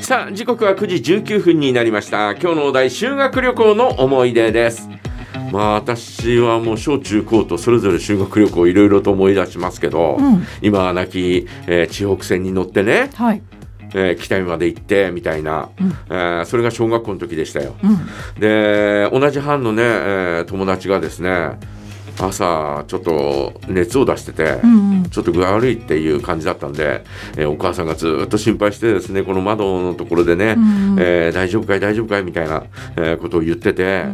さあ時刻は9時19分になりました。今日のお題修学旅行の思い出です。まあ私はもう小中高とそれぞれ修学旅行いろいろと思い出しますけど、うん。今は亡き、えー地北線に乗ってね、はい。えー北見まで行ってみたいな、うん。えーそれが小学校の時でしたよ。うん。で同じ班のね、えー友達がですね朝ちょっと熱を出してて、うんうん。ちょっと具合悪いっていう感じだったんで、えーお母さんがずっと心配してですねこの窓のところでね、うんえー大丈夫かい大丈夫かいみたいな、えーことを言ってて、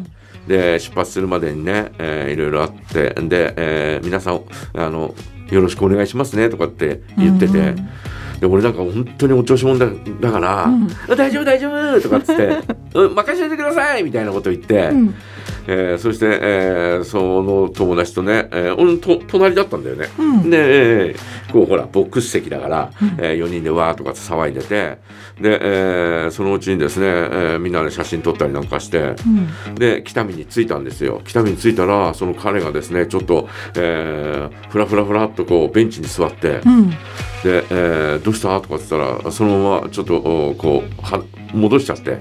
で出発するまでにね、えーいろいろあってで、えー皆さんあのよろしくお願いしますねとかって言ってて、うんで俺なんか本当にお調子者だだから、うんあ大丈夫大丈夫とかっつって うん任せてくださいみたいなことを言って、うん。えーそして、えーその友達とね、えー俺のと隣だったんだよね。うんで、えーこうほらボックス席だから、うんえ4人でわーとかって騒いでてで、えーそのうちにですね、えーみんなで写真撮ったりなんかしてうん。で北見に着いたんですよ北見に着いたらその彼がですねちょっと、えー、ふらふらふらっとこうベンチに座って、うん。で、えーどうした?」とかって言ったらそのままちょっとおこうは戻しちゃって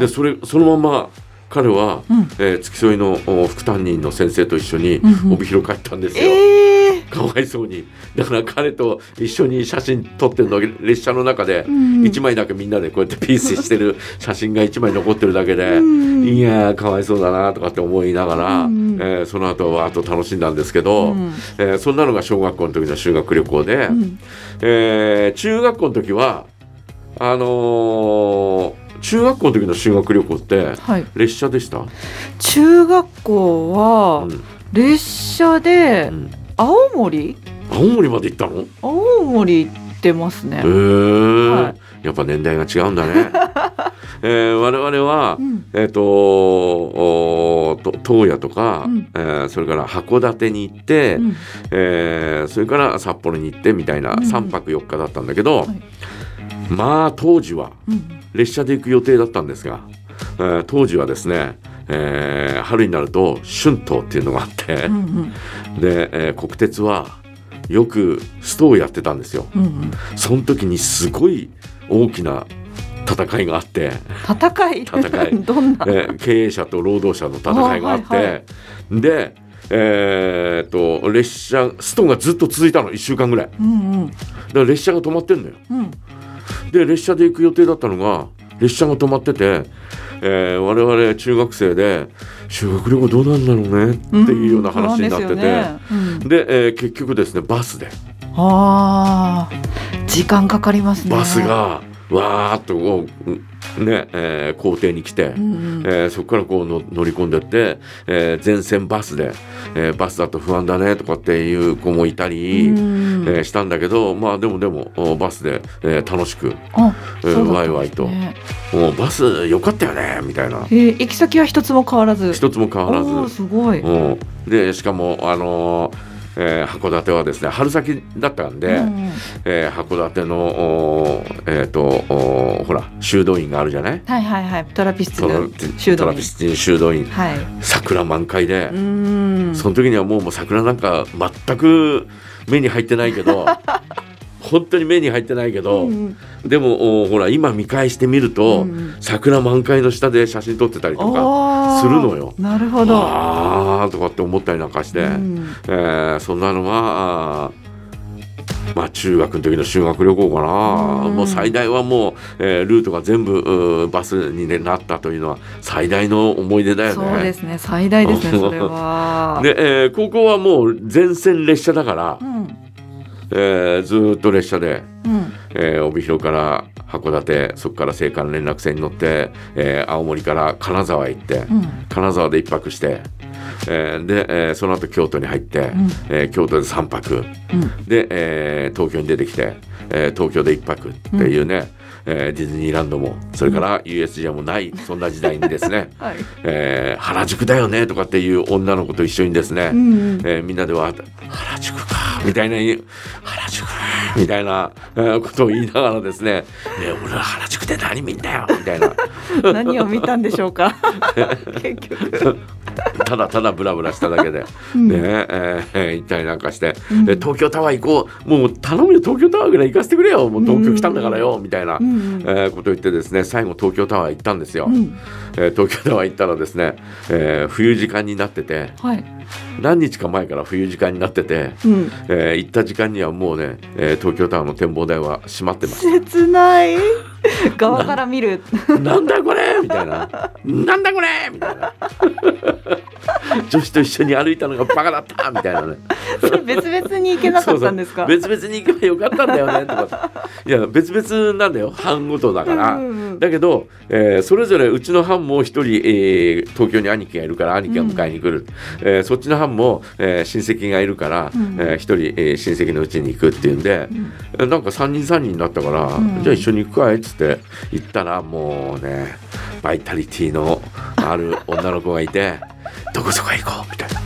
でそれそのまま彼は、うん。えー付き添いのお副担任の先生と一緒にうんうん。帯広帰ったんですよ。ええかわいそうに。だから彼と一緒に写真撮ってるの列車の中でうん。1枚だけみんなでこうやってピースしてる 写真が1枚残ってるだけで、うん。いやーかわいそうだなとかって思いながら、うん。えーその後はわーっと楽しんだんですけど、うん。えーそんなのが小学校の時の修学旅行で、うん。えー中学校の時はあのー中学校の時の修学旅行ってはい。列車でした、中学校うはん。列車でうん。青森？青森まで行ったの？青森行ってますね。はい。やっぱ年代が違うんだね。えー我々は、うん。えっ、ーと東野とか、うん。えーそれから函館に行って、うん。えーそれから札幌に行ってみたいなうん。3泊4日だったんだけど、はい。まあ当時はうん列車で行く予定だったんですが、えー当時はですね、えー春になると春闘っていうのがあって、うんうん。で、えー国鉄はよくストをやってたんですよ。うんうん。その時にすごい大きな戦いがあって、戦い？戦い。どんな？えー経営者と労働者の戦いがあって、あはいはで、えーっと列車ストがずっと続いたの1週間ぐらい。だかうん。うんら列車が止まってんのよ。うんで列車で行く予定だったのが列車が止まってて、えー我々中学生で修学旅行どうなんだろうねっていうような話になってて、うんでね。うん。で、えー結局ですねバスで。あー時間かかりますね。バスがわーっとこうね、えー校庭に来て、うんうん。えーそこからこうの乗り込んでって、えー全線バスで、えーバスだと不安だねとかっていう子もいたり、うん。えーしたんだけどまあでもでもおバスで、えー楽しく、あえーそうだったんですね。ワイワイと。おバスよかったよねみたいな。えー行き先は一つも変わらず。一つも変わらず。すごい、うん。でしかもあのーえー函館はですね春先だったんで、うんうん。えー函館のえっ、ーほら修道院があるじゃない？はいはいはい。トラピスチトラル修道院。トラピスティン修道院。はい。桜満開で、その時にはもうもう桜なんか全く目に入ってないけど本当に目に入ってないけど、うんでもおほら今見返してみると、うん桜満開の下で写真撮ってたりとかするのよ。なるほど。あーとかって思ったりなんかして、うん。えーそんなのがまあ中学の時の修学旅行かな、うん。もう最大はもう、えールートが全部バスになったというのは最大の思い出だよね。そうですね。最大ですねそれは。で、えー高校はもう全線列車だからう、んえーずーっと列車で、うん。えー帯広から函館そこから青函連絡船に乗って、えー青森から金沢へ行って、うん。金沢で一泊して、えーで、えーその後京都に入って、うん。えー京都で3泊。うん。で、えー東京に出てきて、えー東京で1泊っていうね、えーディズニーランドもそれから USJ もないそんな時代にですね、はい。えー原宿だよねとかっていう女の子と一緒にですね、うんえーみんなでは原宿かみたいな原宿 みたいなえーことを言いながらですね「ね俺は原宿で何見んだよ」みたいな。何を見たんでしょうか？結局、ただただブラブラしただけで、うん。ねえー行ったりなんかして、うん。え東京タワー行こう。もう頼むよ東京タワーぐらい行かせてくれよ。もう東京来たんだからよ、みたいな、えーことを言ってですね最後東京タワー行ったんですよ、うん、えー東京タワー行ったらですね、えー冬時間になっててはい、何日か前から冬時間になってて、うん、えー行った時間にはもうね、えー東京タワーの展望台は閉まってます切ない 側から見るなんだこれみたいな。なんだこれみたいな。女子と一緒に歩いたのがバカだったみたいなね。別々に行けなかったんですか？別々に行けばよかったんだよねとか。いや別々なんだよ班ごとだから。うんうんだけど、えーそれぞれうちの班も一人、えー東京に兄貴がいるから兄貴が迎えに来る、えーそっちの班も、えー親戚がいるからうん。えー一、人、えー親戚のうちに行くっていうんで、えなんか3人3人になったから、ん。じゃあ一緒に行くかいっつって行ったらもうねバイタリティのある女の子がいてどこそこ行こうみたいな。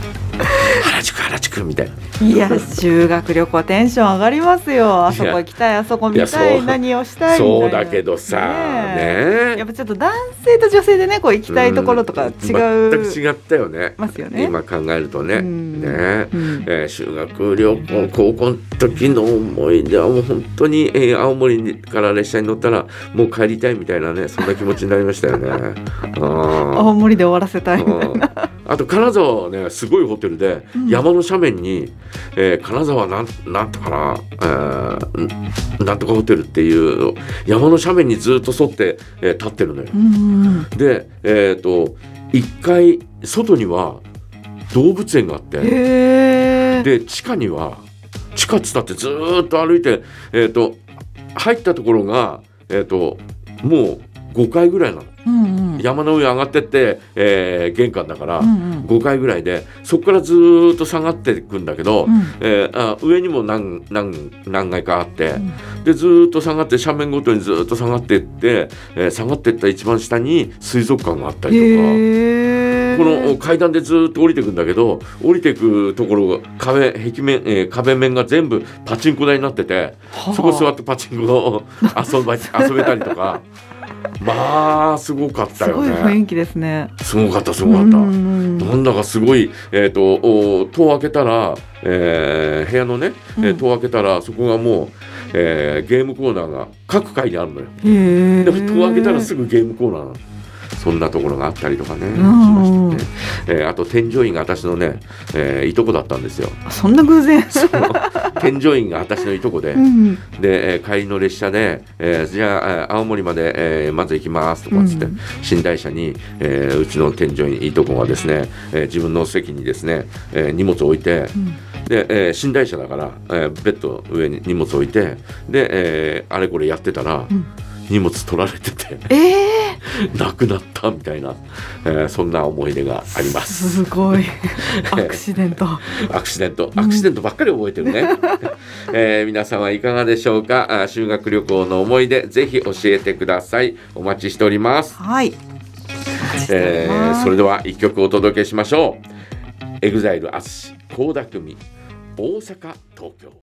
原宿原宿みたいな。いや修学旅行テンション上がりますよ。あそこ行きたいあそこ見たい何をしたいみたいな。そうだけどさねやっぱちょっと男性と女性でねこう行きたいところとか違う、全く違ったよね。ますよね。今考えるとね、うん。ねうん。えー修学旅行高校の時の思い出はもう本当に、えー青森から列車に乗ったらもう帰りたいみたいなねそんな気持ちになりましたよね。青森で終わらせたい。みたいなうんあと金沢はねすごいホテルで、うん山の斜面に、えー金沢なんなんとかな、えーんなんとかホテルっていう山の斜面にずっと沿って、えー立ってるのよ。うんうんでえっ、と1階外には動物園があって。で地下には地下っつったってずーっと歩いて、えー、と入ったところが、えー、ともう5階ぐらいなのうんうん。山の上上がってって、えー玄関だからうんうん。5階ぐらいでそこからずーっと下がっていくんだけど、うん。えーあ上にも何何何階かあって、ん。でずーっと下がって斜面ごとにずーっと下がっていって、えー下がっていった一番下に水族館があったりとか。この階段でずーっと降りていくんだけど降りていくところが壁壁面、えー壁面が全部パチンコ台になっててそこ座ってパチンコを遊ば遊べたりとかまあすごかったすよね。ごい雰囲気ですね。すごかったすごかった。なん。だかすごい、えー、とお戸を開けたら、えー部屋のね、えーうん戸を開けたらそこがもう、えーゲームコーナーが各階にあるのよ。で戸を開けたらすぐゲームコーナーなの。そんなところがあったりとかね、しん。ましたね、えーあと添乗員が私のね、えーいとこだったんですよ。そんな偶然添乗員が私のいとこで、うん。で、えー帰りの列車で、えーじゃあ、えー青森まで、えーまず行きますとかっつって、うん。寝台車に、えーうちの添乗員いとこがですね、えー自分の席にですね、えー荷物を置いて、うん。で、えー寝台車だから、えーベッド上に荷物置いてで、えーあれこれやってたら、うん荷物取られててええ なくなったみたいな、えーそんな思い出があります。すごい アクシデント アクシデント、アクシデントばっかり覚えてるね。えー皆さんはいかがでしょうか？あ修学旅行の思い出、ぜひ教えてください。お待ちしております。はいえーそれでは一曲お届けしましょう。エグザイル淳、倖田來未、大阪、東京。